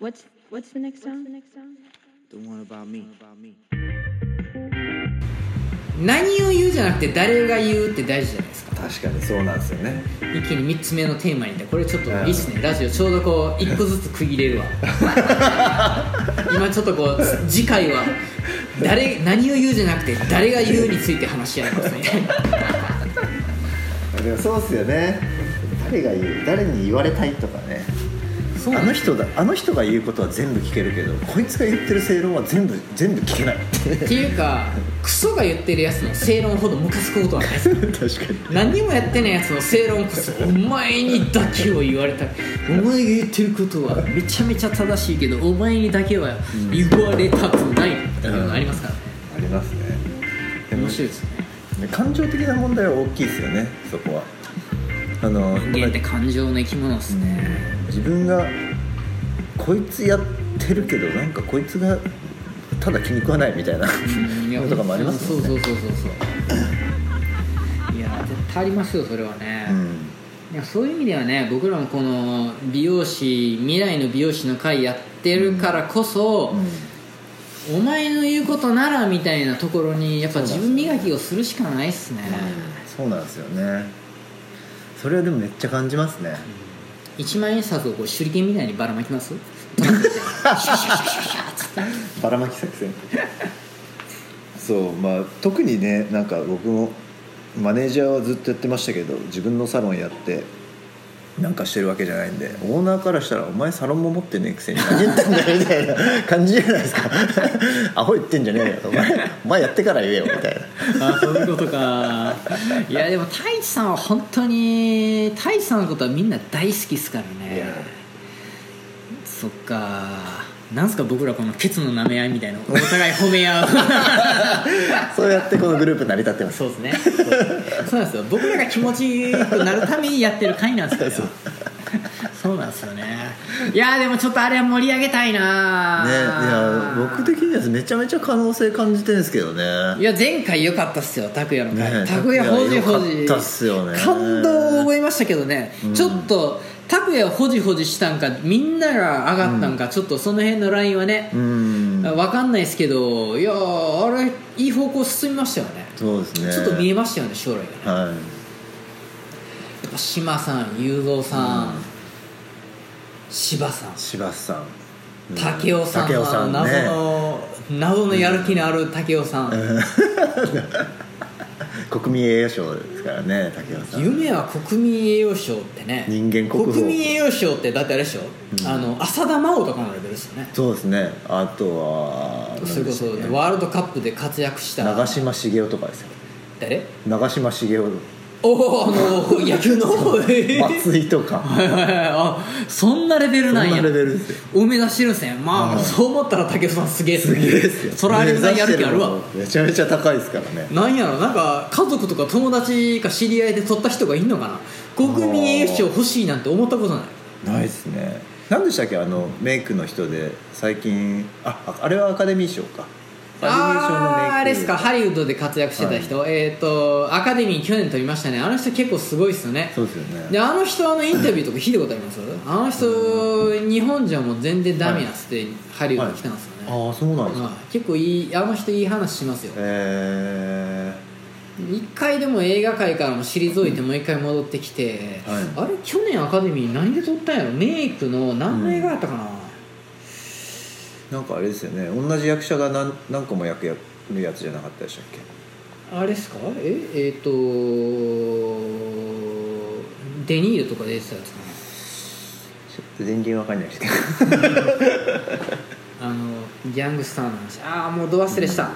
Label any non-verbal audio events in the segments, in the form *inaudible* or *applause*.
What's what's the next song? The one about me. 何を言うじゃなくて誰が言うって大事じゃないですか。確かにそうなんですよね。一気に3つ目のテーマにいってこれちょっとい。いっすねラジオちょうどこう1個ずつ区切れるわ。*laughs* 今ちょっとこう次回は誰何を言うじゃなくて誰が言うについて話し合いますねでもそうっすよね。誰が言う誰に言われたいとかねあの人だあの人が言うことは全部聞けるけどこいつが言ってる正論は全部全部聞けない。っていうかクソが言ってるやつの正論ほどムカつくことはないです。*laughs* 確かに。何にもやってないやつの正論こそお前にだけを言われた。いお前が言ってることはめちゃめちゃ正しいけどお前にだけは言われたくないっていうのがありますから。ねありますね。面白いですよね感情的な問題は大きいですよねそこは。あの人間って感情の生き物ですね自分がこいつやってるけどなんかこいつがただ気に食わないみたいなとかもありますそうそうそうそうそう。いや絶対ありますよそれはね、うん。いやそういう意味ではね僕らもこの美容師未来の美容師の会やってるからこそ、お前の言うことならみたいなところにやっぱ自分磨きをするしかないっすね、そうなんですよね。それはでもめっちゃ感じますね一万円札をこう手裏剣みたいにばらまきます？*laughs* ばらまき作戦。そうまあ特にねなんか僕もマネージャーはずっとやってましたけど自分のサロンやってなんかしてるわけじゃないんで。オーナーからしたら「お前サロンも持ってねえくせに何言ってんだよ」みたいな感じじゃないですか「*laughs* アホ言ってんじゃねえよ」お前お前やってから言えよ」みたいな。あそういうことか。いやでも太一さんは本当に太一さんのことはみんな大好きっすからね。そっかなんすか僕らこのケツの舐め合いみたいなお互い褒め合う。*laughs* そうやってこのグループ成り立ってます。そうですね。そうなんですよ。僕らが気持ちよくなるためにやってる会なんですよ。そうなんですよね。いやでもちょっとあれは盛り上げたいなねいや僕的にはめちゃめちゃ可能性感じてるんですけどね。いや前回良かったっすよ拓哉の回ね拓哉ほじほじいや良かったっすよね感動を覚えましたけどね、ちょっと拓哉をほじほじしたんかみんなが上がったんか、ちょっとその辺のラインはね、うん。分かんないですけどいやーあれいい方向進みましたよね。そうですね。ちょっと見えましたよね将来がね。はい。やっぱ島さん雄三さん、柴さん。柴さん。武雄さんさん謎ねの、謎のやる気のある武雄さん、国民栄誉賞ですからね武雄さん。夢は国民栄誉賞ってね。人間国宝。国民栄誉賞ってだってあれでしょ、あの浅田真央とかのレベルですよね。そうですね。あとはそれこそワールドカップで活躍した。け長嶋茂雄とかですよ。誰？長嶋茂雄おおあの野球の。*laughs* 松井とか。はいはいはい。あそんなレベルなんや。そんなレベルですよ。を目指してるんですねまあ、そう思ったら武井さんすげえすげえですよ。それあれぐらいやる気あるわめちゃめちゃ高いですからね。なんやろなんか家族とか友達か知り合いで取った人がいんのかな。国民栄誉賞欲しいなんて思ったことない。ないですね。何でしたっけあのメイクの人で最近あああれはアカデミー賞かあーあれですか？ハリウッドで活躍してた人、えっ、とアカデミー去年取りましたね。あの人結構すごいですよね。そうですよね。であの人あのインタビューとか聞いたことありますあの人日本じゃもう全然ダメやっつってハリウッド来たんですよね、ああそうなんですか。はい。結構いいあの人いい話しますよ。え一回でも映画界からも退いてもう一回戻ってきて、はい。あれ去年アカデミー何で撮ったんやろ？メイクの何の映画やったかな、ー、なんかあれですよね。同じ役者が何何個も役やるやつじゃなかったでしたっけ？あれですか？ええっ、とデニールとか出てたやつかな。ちょっと全然わかんないですけど。*laughs* あのギャングスターの話。ああもうど忘れした、あ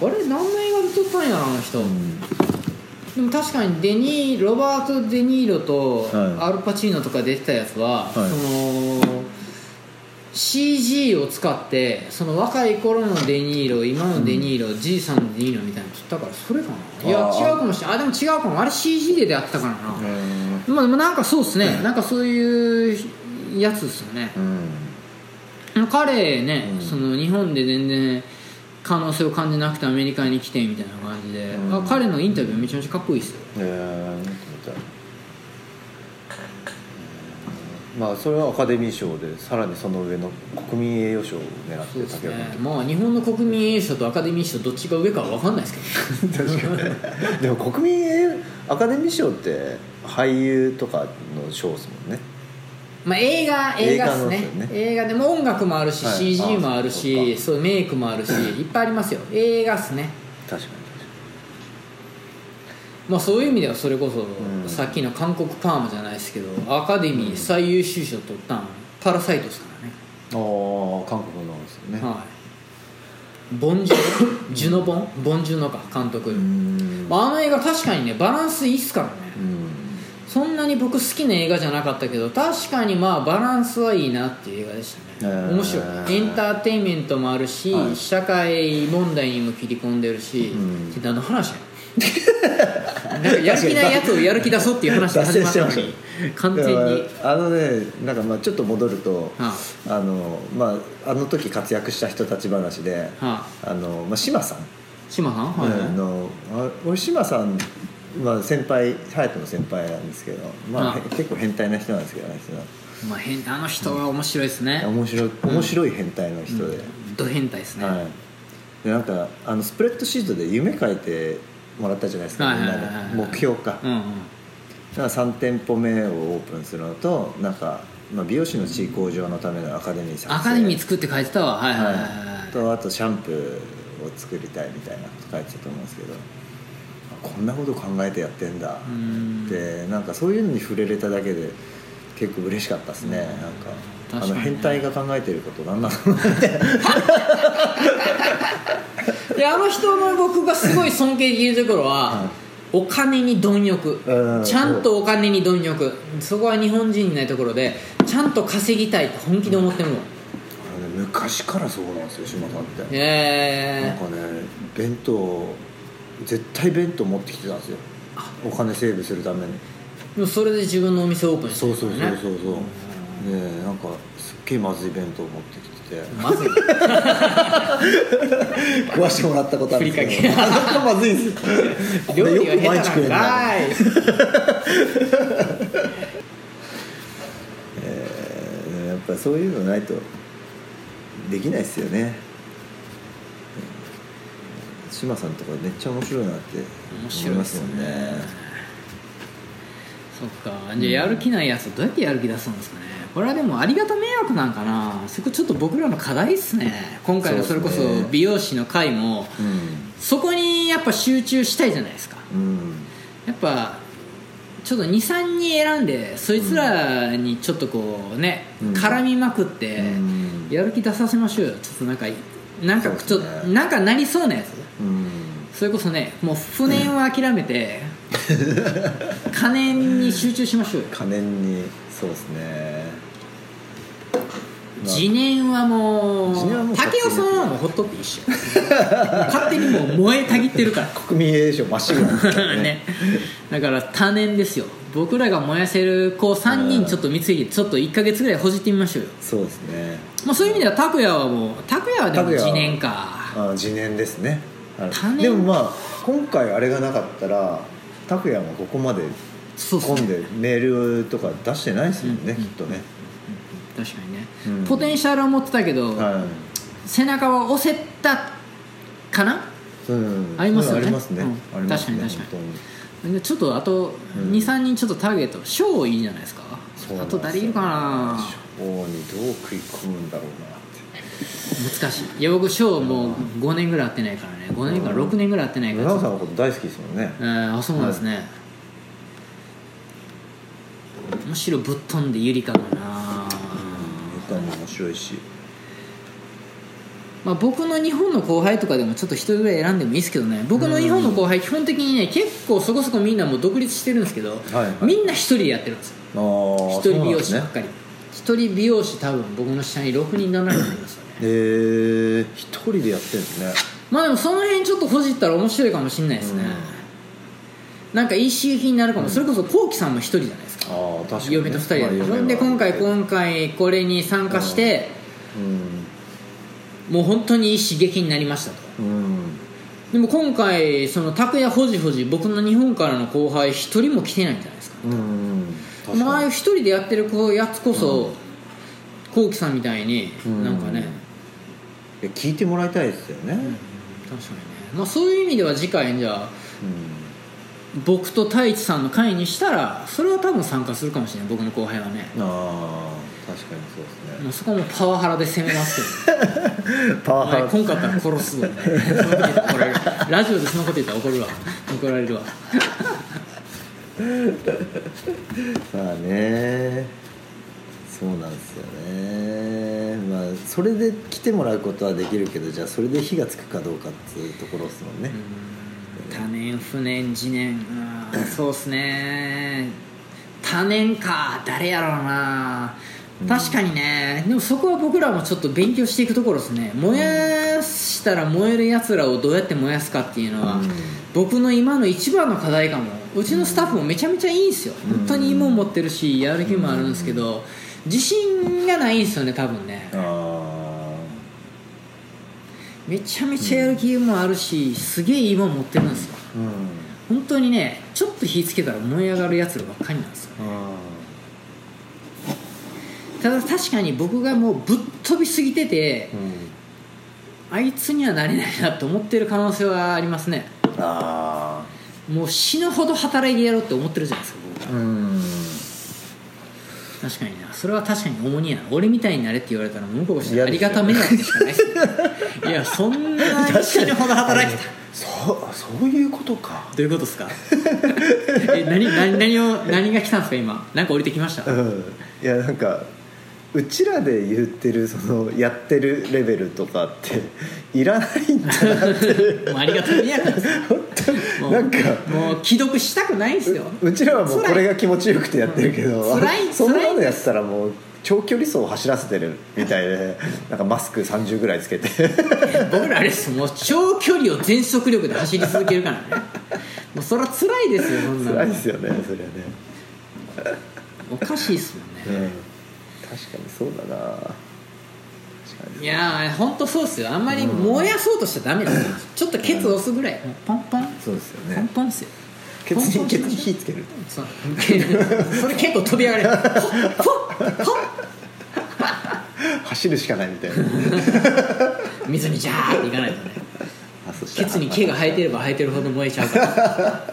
れ何の映画で撮ったんやろあの人、でも確かにデニーロバート・デ・ニーロとはい。アルパチーノとか出てたやつは、はい。その CG を使ってその若い頃のデニーロ今のデニーロ、じいさんのデニーロみたいなの撮ったからそれかな。いや違うかもしれないあでも違うかも。あれ CG でやってたからな、まあでもなんかそうっすね、なんかそういうやつですよね、うん。彼ね、うん。その日本で全然可能性を感じなくてアメリカに来てみたいな感じで、うん。あ彼のインタビューめちゃめちゃかっこいいですよ。えー、まあそれはアカデミー賞でさらにその上の国民栄誉賞を狙ってそうです竹ね。山まあ日本の国民栄誉賞とアカデミー賞どっちが上かは分かんないですけど。確かにでも国民栄誉アカデミー賞って俳優とかの賞ですもんね。まあ映画映画っすね。映画のですよね。映画でも音楽もあるし、はい。CG もあるあしそうメイクもあるしいっぱいありますよ。映画っすね。確かにまあそういう意味ではそれこそ、ん。さっきの韓国パーマじゃないですけどアカデミー最優秀賞取ったんパラサイトですからね、ああ韓国のですよね。はい。ボンジュノ *coughs* ジュノボン？ボンジュノか監督、うん。まあ、あの映画確かにねバランスいいっすからね。うん。そんなに僕好きな映画じゃなかったけど確かにまあバランスはいいなっていう映画でしたね、へー。面白い。エンターテインメントもあるし、はい。社会問題にも切り込んでるし、うん。何の話や *laughs* やる気ないやつをやる気出そうっていう話で始まったのに完全に。あのねなんかまあちょっと戻るとはあ。のまああの時活躍した人たち話であ、はあ、あの、まあ、島さん、島さん？はい、あのあ俺島さんまあ先輩隼人の先輩なんですけど、まあ、あ。へ結構変態な人なんですけどまあ、変あの人は面白いですね、面白い面白い変態の人で、ド変態ですね、はい。でなんかあのスプレッドシートで夢書いてもらったじゃないですか、はいみんはいはい。はいなで。目標か、うんうん。だから3店舗目をオープンするのとなんか、まあ、美容師の地位向上のためのアカデミー作成アカデミー作って書いてたわ。はい。はいはい、はいはい、とあとシャンプーを作りたいみたいなこと書いてたと思うんですけどあこんなこと考えてやってんだ。うん。ってなんかそういうのに触れれただけで結構嬉しかったですね、なんかあの変態が考えてること何なのいな *laughs* であの人の僕がすごい尊敬できるところは、はい。お金に貪欲。うん。ちゃんとお金に貪欲。そこは日本人にないところでちゃんと稼ぎたいって本気で思ってるの。ね昔からそうなんですよ島さんって、なんえかね弁当絶対弁当持ってきてたんですよ。お金セーブするために。えでもそれで自分のお店オープンしてそうそうそうそうそうねなんかすっげえまずい弁当持ってきてて。まずい。*laughs* 食わしてもらったことあるんですけど。なかなかまずいんですよ。よ理が下手く毎日食えない *laughs* えーやっぱりそういうのないとできないですよね。志麻さんとかめっちゃ面白いなって思いますもんね。そっか。じゃあやる気ないやつどうやってやる気出すんですかねこれはでもありがた迷惑なんかな。そこちょっと僕らの課題っすね。今回のそれこそ美容師の会もそこにやっぱ集中したいじゃないですか。うん、うん、やっぱちょっと23人選んでそいつらにちょっとこうね、うん。絡みまくってうん。やる気出させましょうよ。ちょっとなんかなんかちょね。なんかなりそうなやつ。うん。それこそねもう不燃は諦めて *laughs* 金に集中しましょうよ。金にそうですねまあ自燃はもう自燃はもう竹雄さんはもうほっとっていいっしょ勝手にもう燃えたぎってるから。国民栄誉賞まっしぐらなんですよね。*laughs* ね、だから多年ですよ。僕らが燃やせる子3人ちょっと見つけてちょっと1か月ぐらいほじってみましょうよ、そうですね。まあ、そういう意味では拓哉はもう拓哉はでも拓哉は自燃か。あ自燃ですね。でもまあ今回あれがなかったら拓哉もここまでそうそう込んでメールとか出してないですもんね、うん。きっとね、確かにね、うん。ポテンシャルは持ってたけど、はい。背中は押せたかな？うん。ありますよね。ね、うん。確かに確か本でちょっとあとうん。23人ちょっとターゲット賞いいじゃないですか。あと誰いるかな？賞にどう食い込むんだろうなって。難しい。いや僕賞もう5年ぐらい会ってないからね。5年から6年ぐらい会ってないから。奈緒さんのこと大好きですもんね。えーあそうなんですね、むしろぶっ飛んでゆりかだな、白いし。まあ、僕の日本の後輩とかでもちょっと一人ぐらい選んでもいいですけどね。僕の日本の後輩基本的にね結構そこそこみんなもう独立してるんですけど、はいはい。みんな一人でやってるんですよ。ああ一人美容師ばっかり。一、人美容師多分僕の下に6人7人いますよね。へえ一人でやってるんですね。まあでもその辺ちょっとほじったら面白いかもしれないですね、なんかいい刺激になるかも、それこそこうきさんも一人じゃないですか？ああ確かに、ね、嫁と二人で、まあで今回今回これに参加して、うん。もう本当にいい刺激になりましたと。うん。でも今回その拓也ほじほじ僕の日本からの後輩一人も来てないんじゃないですか。うん確かに。まあああいう一人でやってるやつこそこうきさんみたいにうん。なんかね、いや聞いてもらいたいですよね、確かにね、まあ、そういう意味では次回じゃあうん僕と太一さんの会にしたらそれは多分参加するかもしれない僕の後輩はね。ああ確かにそうですね。もうそこはもうパワハラで攻めますけど。*laughs* パおワハラ。前来んから殺すぞ。みたいなそのこと言ったら怒られるラジオでそのこと言ったら怒るわ。怒られるわ。*laughs* まあね。そうなんですよね。まあそれで来てもらうことはできるけどじゃあそれで火がつくかどうかっていうところですもんね、多年不年次年うんそうっすね。多年か誰やろうな。確かにね。でもそこは僕らもちょっと勉強していくところですね。燃やしたら燃えるやつらをどうやって燃やすかっていうのは、うん。僕の今の一番の課題かも。うちのスタッフもめちゃめちゃいいんですよ。本当にいいもん持ってるしやる気もあるんですけど自信がないんですよね多分ね。あめちゃめちゃやる気もあるしすげえいいもん持ってるんですよ。あうん。本当にねちょっと火つけたら燃え上がるやつらばっかりなんですよ。あただ確かに僕がもうぶっ飛びすぎててーうん。あいつにはなれないなと思ってる可能性はありますね。あもう死ぬほど働いてやろうって思ってるじゃないですか僕ーうん確かにな。それは確かに重荷やな。俺みたいになれって言われたら向こうとしてありがた迷惑でしかないですよ *laughs* いやそんなに死ぬほど働いてた。そうそういうことか。どういうことですか？え何何何を何が来たんですか今？なんか降りてきました？うん。いやなんかうちらで言ってるそのやってるレベルとかっていらないんだなって。*laughs* もうありがた迷惑なんですよ。*laughs* もうなんか。もう既読したくないんですよ。うちらはもうこれが気持ちよくてやってるけど辛い *laughs* そんなのやってたらもう長距離走を走らせてるみたいでなんかマスク30ぐらいつけて。*laughs* 僕らあれです。もう長距離を全速力で走り続けるからね。もうそれは辛いですよそんなの。辛いですよねそれはね、おかしいっすもんね、うん、確かにそうだな。確かにいやー本当そうっすよ。あんまり燃やそうとしちゃダメです。よちょっとケツ押すぐらい。もうポンポンそうですよポンね。ポンっすよ。ケツにケツに火つける。そう。それ結構飛び上がるほっほっほっ走るしかないみたいな。水にジャーっていかないとね。ケツに毛が生えてれば生えてるほど燃えちゃうから。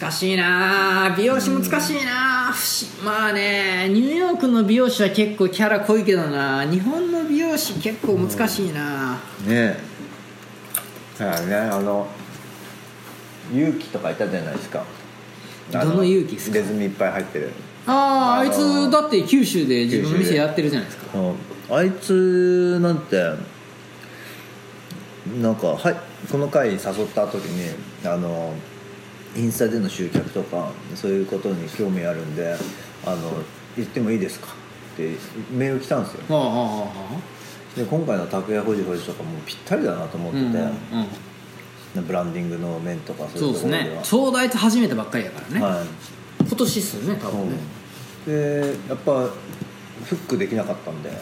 難しいな美容師難しいな不思まあねニューヨークの美容師は結構キャラ濃いけどな。日本の美容師結構難しいなねえだからね。あの勇気とかいたじゃないですか。あどの勇気ですか？入れ墨いっぱい入ってる。あああいつだって九州で自分の店やってるじゃないですか。あいつなんてなんかはいこの回に誘った時にあのインスタでの集客とかそういうことに興味あるんであの言ってもいいですか？ってメール来たんですよ。はあはあはで今回の拓也ほじほじとかもぴったりだなと思ってて、あうんうん。ブランディングの面とかそそううですいうところでは。ね。ちょうどあいつ始めたばっかりやからね、はい。今年っすよね多分ね。でやっぱフックできなかったんで。へ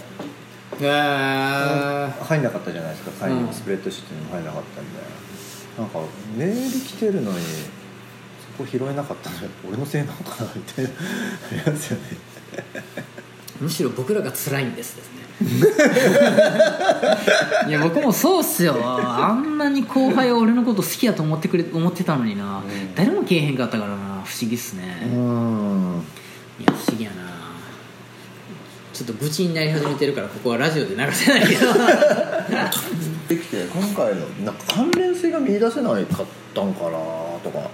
え入んなかったじゃないですか。会議スプレッドシートにも入んなかったんで、なんかメール来てるのにそこ拾えなかったの俺のせいなのかなみたいな。*laughs* ありますよね。むしろ僕らが辛いんですですねいや僕もそうっすよ。あんなに後輩は俺のこと好きやと思ってくれ思ってたのにな、ん。誰もけえへんかったからな。不思議っすね、うん。いや不思議やな。ちょっと愚痴になり始めてるからここはラジオで流せないけど。できて今回のなんか関連性が見出せないかったんかなとか。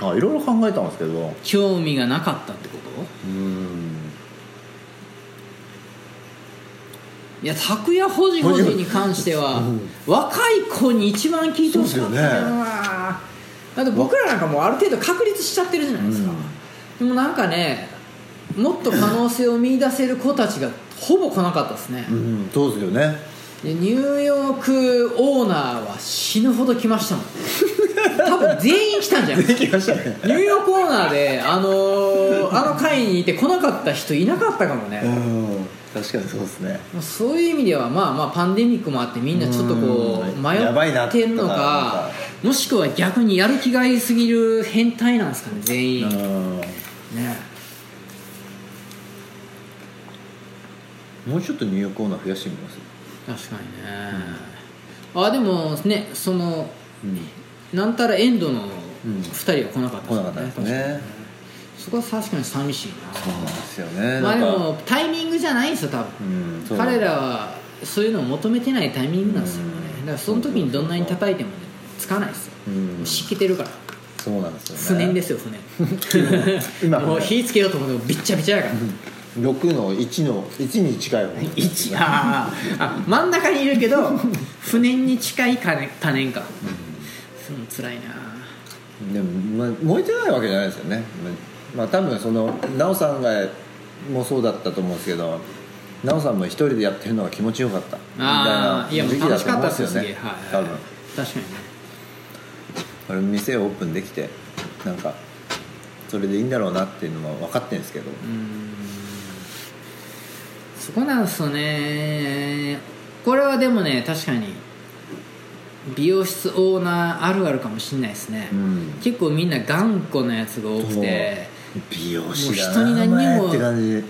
あいろいろ考えたんですけど。興味がなかったってこと？うんいや拓也ほじほじに関しては、若い子に一番聞いてほしかったそうですよなだって僕らなんかもうある程度確立しちゃってるじゃないですか、でもなんかねもっと可能性を見出せる子たちがほぼ来なかったですね、うんそうですよね。でニューヨークオーナーは死ぬほど来ましたもん。*laughs* 多分全員来たんじゃない？できましたね。ニューヨークオーナーであのーあの会にいて来なかった人いなかったかもね、うん確かにそうですね。そういう意味ではまあまあパンデミックもあってみんなちょっとこううん。迷ってんのとかかもしくは逆にやる気がありすぎる変態なんですかね全員。ね。もうちょっと入浴コーナー増やしてみます？確かにね、あでもねそのうん。なんたらエンドのうん。2人は来なかった来なかったですねそこは確かに寂しいそうなんですよね。なまあでもタイミングじゃないんですよ多分。うん彼らはそういうのを求めてないタイミングなんですよね。うん。だからその時にどんなに叩いてもねつかないですよ。うん。湿気てるから。そうなんですよね。不燃ですよ不今。燃 *laughs* もう火つけようと思ってもびっちゃびちゃやから。*laughs* 6の1の1に近い方一あーあ真ん中にいるけど不燃に近い可燃可燃かその辛いなでも、まあ、燃えてないわけじゃないですよねまあ多分その奈緒さんがもそうだったと思うんですけど奈緒さんも一人でやってるのが気持ちよかった。みたいあな時期だ楽しかと思うんでったですすよね。よね多分。はい確かにね。これ店をオープンできてなんかそれでいいんだろうなっていうのは分かってるんですけど。そこなんですよね。これはでもね確かに美容室オーナーあるあるかもしれないですね、うん。結構みんな頑固なやつが多くて、美容師だ人に何にもお前って感じ。うん、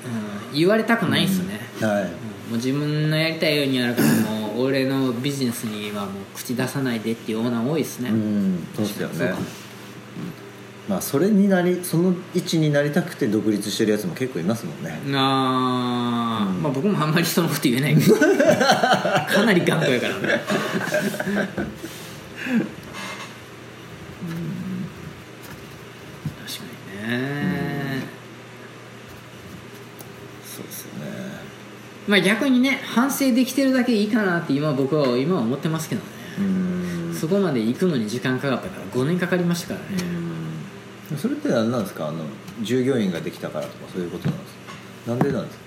言われたくないんですよね、はい。うんもう自分のやりたいようにやるからもう *laughs* 俺のビジネスにはもう口出さないでっていうオーナー多いですね、うんそうですよね。まあそれになりその位置になりたくて独立してるやつも結構いますもんね。あー、うん。まあ僕もあんまり人のこと言えないけど *laughs* かなり頑固やからね確かにね、そうですよね。まあ逆にね反省できてるだけいいかなって今僕は今は思ってますけどね、うん。そこまで行くのに時間かかったから5年かかりましたからね、うんそれって何なんですか？あの従業員ができたからとかそういうことなんですか？なんでなんですか？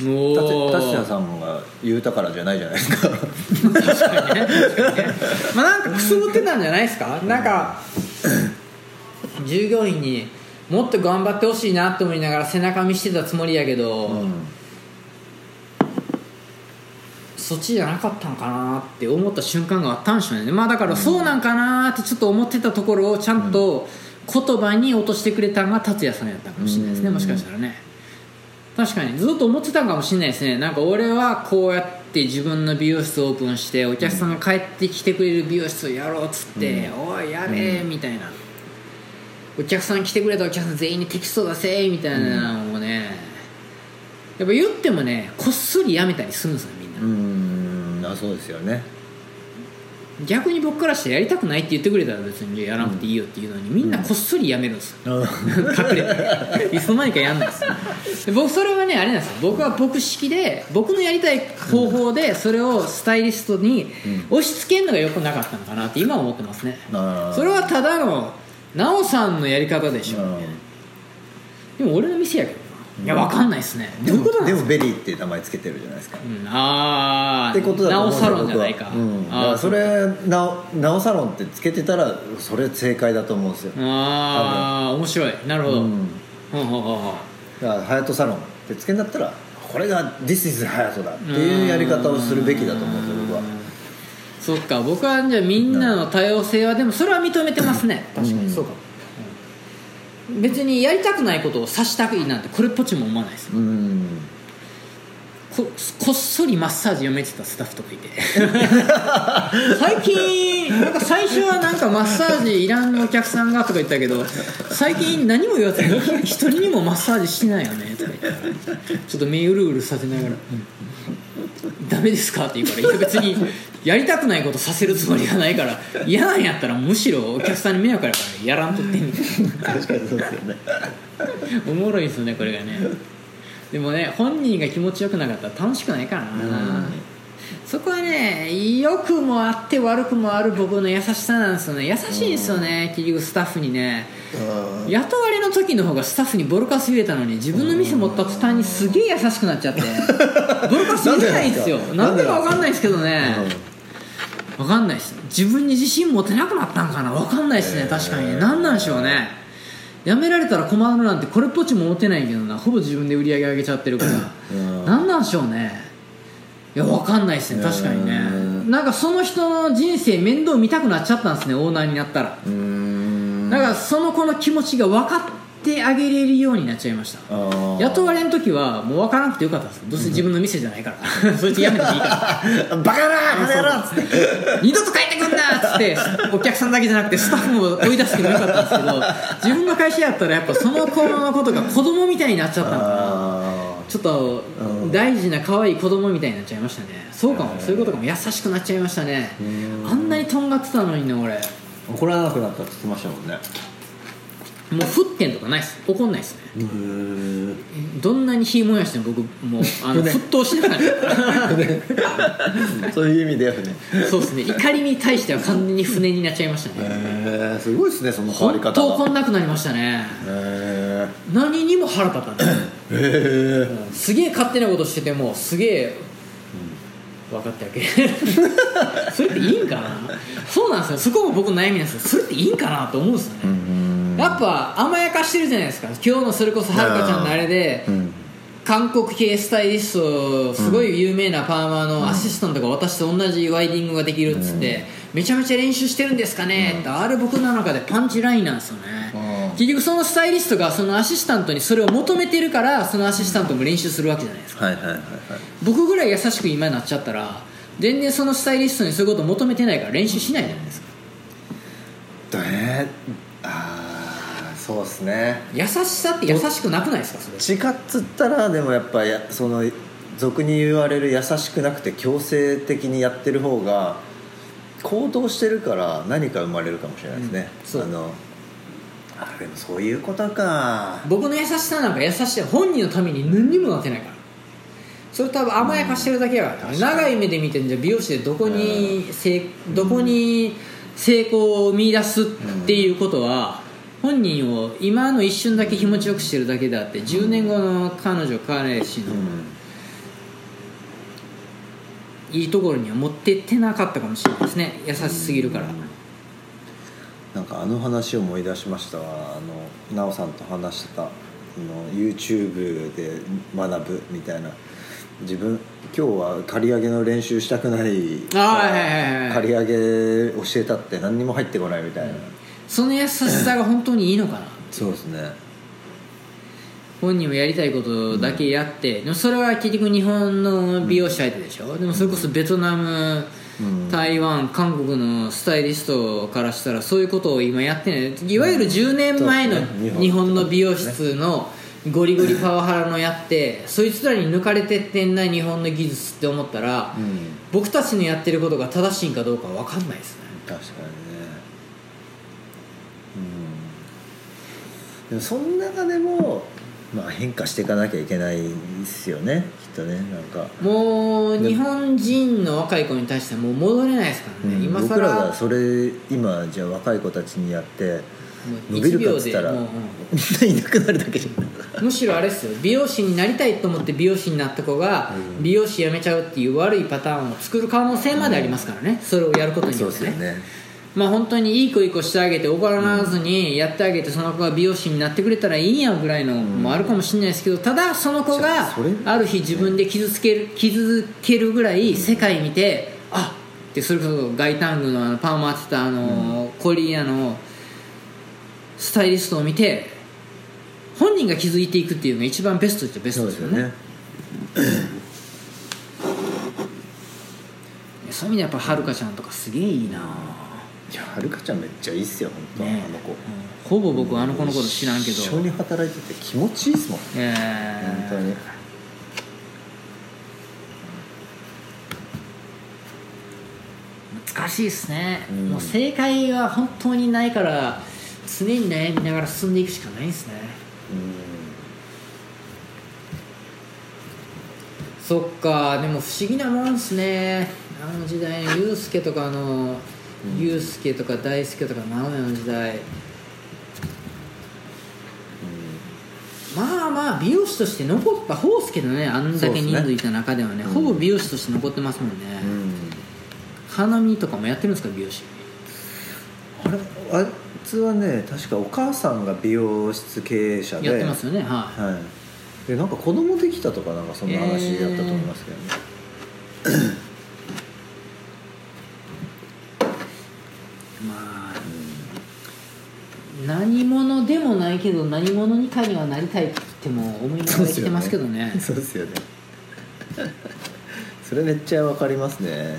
達也さんが言うたからじゃないじゃないですか。まあなんかくすぶってたんじゃないですか？なんか従業員にもっと頑張ってほしいなって思いながら背中見してたつもりやけど、うん。そっちじゃなかったんかなって思った瞬間があったんでしょうね。まあだからそうなんかなってちょっと思ってたところをちゃんと言葉に落としてくれたのが達也さんやったかもしれないですねうん。もしかしたらね。確かに。ずっと思ってたんかもしれないですね。なんか俺はこうやって自分の美容室をオープンしてお客さんが帰ってきてくれる美容室をやろうっつって「おいやれ」みたいなお客さん来てくれたお客さん全員にテキスト出せみたいなのをねやっぱ言ってもねこっそりやめたりするんですよみんな。うんあそうですよね。逆に僕からしてやりたくないって言ってくれたら別にやらなくていいよっていうのにみんなこっそりやめるんですよ、隠れていつの間にかやんないです。で僕それはねあれなんですよ。僕は僕式で僕のやりたい方法でそれをスタイリストに押し付けるのがよくなかったのかなって今は思ってますね。あー。それはただの奈緒さんのやり方でしょ。でも俺の店やけどな。いやわかんないですね。でもでもベリーって名前つけてるじゃないですか。うん。ああってことだと思うんですよサロンじゃないか。あそれなおなおサロンってつけてたらそれ正解だと思うんですよ。ああ面白い。なるほど、ううん。んほうほうほうほう。だからハヤトサロンってつけんだったらこれが This is ハヤトだっていうやり方をするべきだと思うんですよ僕はそっか僕はじゃあみんなの多様性はでもそれは認めてますね。確かうん。にそうか。も、うん別にやりたくないことをさしたくいいなんてこれっぽっちも思わないですうん。ここっそりマッサージ読めてたスタッフとかいて。*laughs* 最近なんか最初はなんかマッサージいらんお客さんがとか言ったけど最近何も言わずに一人にもマッサージしてないよねとか言ったらちょっと目うるうるさせながら「ダメですか?」って言うからいや別にやりたくないことさせるつもりがないから嫌なんやったらむしろお客さんに迷惑やからやらんとってんねん確かにそうですよねおもろいですよねこれがね。でもね本人が気持ちよくなかったら楽しくないからな、そこはね良くもあって悪くもある僕の優しさなんですよね。優しいんですよね結局スタッフにね。雇われの時の方がスタッフにボロカス入れたのに自分の店持った途端にすげえ優しくなっちゃって。*laughs* ボロカス入れないんですよ。なんですか分かんないですけどね。分かんないです。自分に自信持てなくなったんかな。分かんないですね確かにね。何なんでしょうね。やめられたら困るなんてこれっぽっちも思ってないけどな。ほぼ自分で売り上げ上げちゃってるから。うん。何なんでしょうねいやわかんないですね。確かにね。うんなんかその人の人生面倒見たくなっちゃったんですねオーナーになったら。うーん。だからその子の気持ちが分かってあげれるようになっちゃいました。雇われの時はもう分からなくてよかったです。どうせ自分の店じゃないから。*laughs* そいつやめてもいいから。*laughs* バカなバカ野郎っつって。二度と帰ってくんなっつってお客さんだけじゃなくてスタッフも追い出すけどよかったんですけど自分の会社やったらやっぱその子のことが子供みたいになっちゃったのかな。あちょっとうん。大事な可愛い子供みたいになっちゃいましたね。そうかも。そういうことかも。優しくなっちゃいましたね。うんあんなにとんがってたのにね俺。ー怒らなくなったって言ってましたもんね。もう沸点とかないっす。怒んないっすね。どんなに火燃やしても僕もうあの *laughs* 沸騰しなくなったそういう意味ではね。そうですね。怒りに対しては完全に船になっちゃいましたね。へえすごいですねその変わり本方が。当怒んなくなりましたね。へ何にも腹立ったんで *laughs* すよえへえすげえ勝手なことしててもすげえ分かってあげる。*laughs* それっていいんかな？そうなんですよ。そこも僕の悩みなんですよ。それっていいんかなと思うんですよね、うんやっぱ甘やかしてるじゃないですか。今日のそれこそはるかちゃんのあれで、うん。韓国系スタイリストすごい有名なパーマのアシスタントが私と同じワイディングができるっつって、めちゃめちゃ練習してるんですかねってあれ僕の中でパンチラインなんですよね、うん結局そのスタイリストがそのアシスタントにそれを求めてるからそのアシスタントも練習するわけじゃないですか。はいはいはいはい。僕ぐらい優しく今になっちゃったら全然そのスタイリストにそういうことを求めてないから練習しないじゃないですか。えー、ああそうっすね。優しさって優しくなくないですかそれ。地下っつったらでもやっぱやその俗に言われる優しくなくて強制的にやってる方が行動してるから何か生まれるかもしれないですね、うんあのあでもそういうことか。僕の優しさなんか優しさ本人のために何にもなってないから。それ多分甘やかしてるだけやから、長い目で見てじゃあ美容師でどこに成どこに成功を見出すっていうことは本人を今の一瞬だけ気持ちよくしてるだけであって10年後の彼女彼氏のうん。いいところには持ってってなかったかもしれないですね。優しすぎるからなんかあの話を思い出しましたわ。あの奈緒さんと話してたあの YouTube で学ぶみたいな。自分今日は刈り上げの練習したくない刈り上げ教えたって何にも入ってこないみたいな、その優しさが本当にいいのかなそうですね。本人もやりたいことだけやって、でもそれは結局日本の美容師相手でしょ、でもそれこそベトナム、うん台湾韓国のスタイリストからしたらそういうことを今やってないいわゆる10年前の日本の美容室のゴリゴリパワハラのやってそいつらに抜かれてってんな日本の技術って思ったら、うん。僕たちのやってることが正しいんかどうか分かんないですね。確かにね。うん。でもその中でも、まあ、変化していかなきゃいけないですよねきっとねなんか、もう日本人の若い子に対してはもう戻れないですからね、うん。今僕らが更それ今じゃあ若い子たちにやって伸びるかっつったらううん。みんないなくなるだけじゃん。むしろあれですよ。美容師になりたいと思って美容師になった子がうん。美容師辞めちゃうっていう悪いパターンを作る可能性までありますからね。それをやることにそうよってね。ですよねまあ本当にいい子いい子してあげて怒らずにやってあげてその子が美容師になってくれたらいいんやぐらいのもあるかもしれないですけどただその子がある日自分で傷つける傷つけるぐらい世界見てあっ！てそれこそガイタングのあのパーマ当てたあのコリアのスタイリストを見て本人が気づいていくっていうのが一番ベストっちゃベストですよね。そう *clears throat* いう意味でやっぱはるかちゃんとかすげえいいないやはるかちゃんめっちゃいいっすよ本当、ねあの子。うんほぼ僕あの子のこと知らんけど。一緒に働いてて気持ちいいっすもん。えー本当に。難しいですね、うん。もう正解は本当にないから常に悩みながら進んでいくしかないですね。そっかでも不思議なもんですね。あの時代のユースケとかの、ユースケとか大輔とか直哉の時代。まあまあ美容師として残った方ですけどねあんだけ人数いた中ではね。うん。ほぼ美容師として残ってますもんね、花見とかもやってるんですか美容師？あれあいつはね確かお母さんが美容室経営者で。やってますよねはい。はい。でなんか子供できたとかなんかそんな話だったと思いますけどね、まあ何者でもないけど何者にかにはなりたいっても思いながら生きてますけどね。*laughs* そうですよね。*laughs* それめっちゃわかりますね。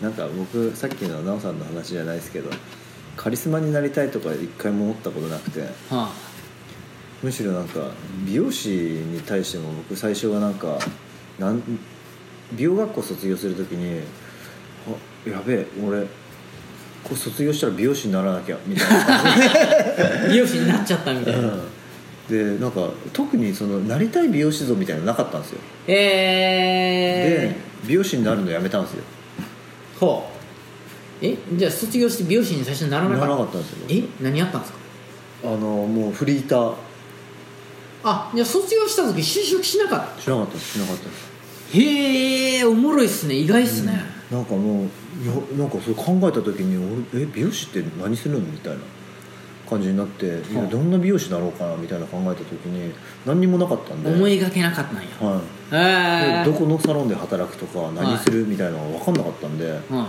なんか僕さっきの奈緒さんの話じゃないですけどカリスマになりたいとか一回も思ったことなくて。はむしろなんか美容師に対しても僕最初はなんかなん美容学校卒業する時にあやべえ俺これ卒業したら美容師にならなきゃみたいな感じあ美容師になっちゃったみたいな。でなんか特にそのなりたい美容師像みたいなのなかったんですよ。でえ美容師になるのやめたんですよ。ー、ほう。えじゃあ卒業して美容師に最初にならなかった？ならなかったんですよ。え何やったんですか？あのもうフリーター。あじゃあ卒業した時就職しなかった？しなかったです。しなかったです。へえおもろいっすね。意外っすね、なんかもういやなんかそれ考えた時に俺え美容師って何するのみたいな感じになって、いやはあどんな美容師だろうかなみたいな考えた時に何にもなかったんで。思いがけなかったんや。はい、どこのサロンで働くとか何するみたいなのが分かんなかったんで、うん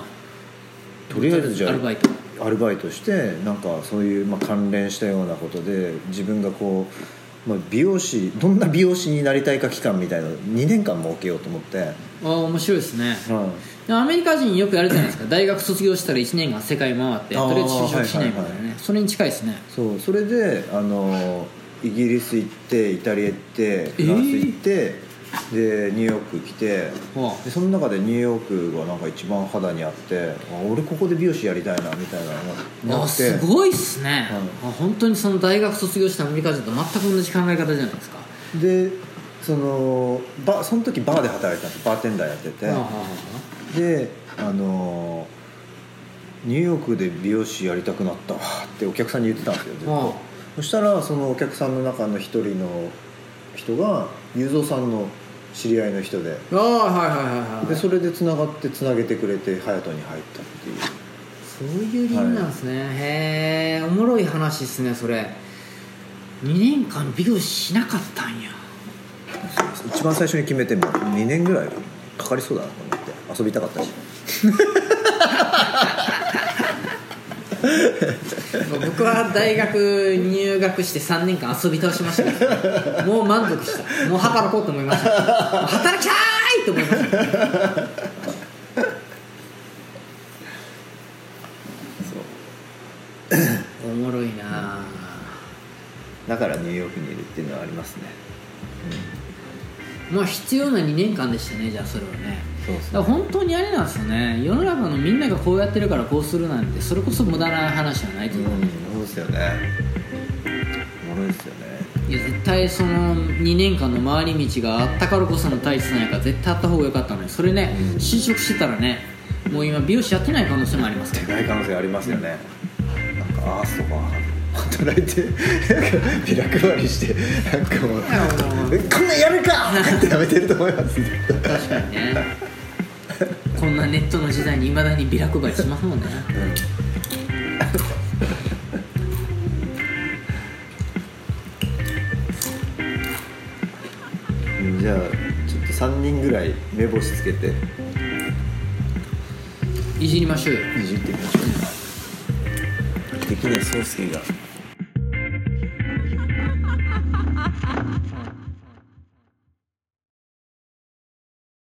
とりあえずじゃあアルバイト。アルバイトしてなんかそういう、まあ、関連したようなことで自分がこう、まあ、美容師どんな美容師になりたいか期間みたいなの2年間設けようと思って、あ面白いですね。はいアメリカ人よくやるじゃないですか。*laughs* 大学卒業したら1年間世界回ってとりあえず就職しないみたいなね、はいはいそれに近いですね。そうそれであのイギリス行ってイタリア行ってフランス行って、でニューヨーク来てはでその中でニューヨークがなんか一番肌にあってあ俺ここで美容師やりたいなみたいなのがあすごいっすね、はあ本当にその大学卒業したアメリカ人と全く同じ考え方じゃないですか。でそのバその時バーで働いてたんです。バーテンダーやってて、であのニューヨークで美容師やりたくなったわってお客さんに言ってたんですよずそしたらそのお客さんの中の一人の人が雄三さんの知り合いの人であああはいはいはいはい。でそれでつながってつなげてくれて隼人に入ったっていう。そういう理由なんですね、へえおもろい話ですねそれ。2年間美容師しなかったんや。一番最初に決めても2年ぐらいかかりそうだな遊びたかったし。*laughs* 僕は大学入学して3年間遊び倒しました。からもう満足した。もう働こうと思いました。働きたーいと思いました。そう。おもろいなだからニューヨークにいるっていうのはありますね。まあ必要な2年間でしたねじゃあそれはねだから本当にあれなんですよね。世の中のみんながこうやってるからこうするなんてそれこそ無駄な話はないと思う、うんそうですよね。おもろいですよね。いや絶対その2年間の回り道があったからこその体質なんやから絶対あった方が良かったのにそれね、うん。就職してたらねもう今美容師やってない可能性もありますから。ない可能性ありますよね、なんかアースとか働いてビラ配りしてなんかもう。こんなんやるかってやめてると思います。確かにねこんなネットの時代にいまだにビラ配りしますもんね。うん。じゃあちょっと3人ぐらい目星つけて。いじりましょうよ。いじってみましょう。関根壮介が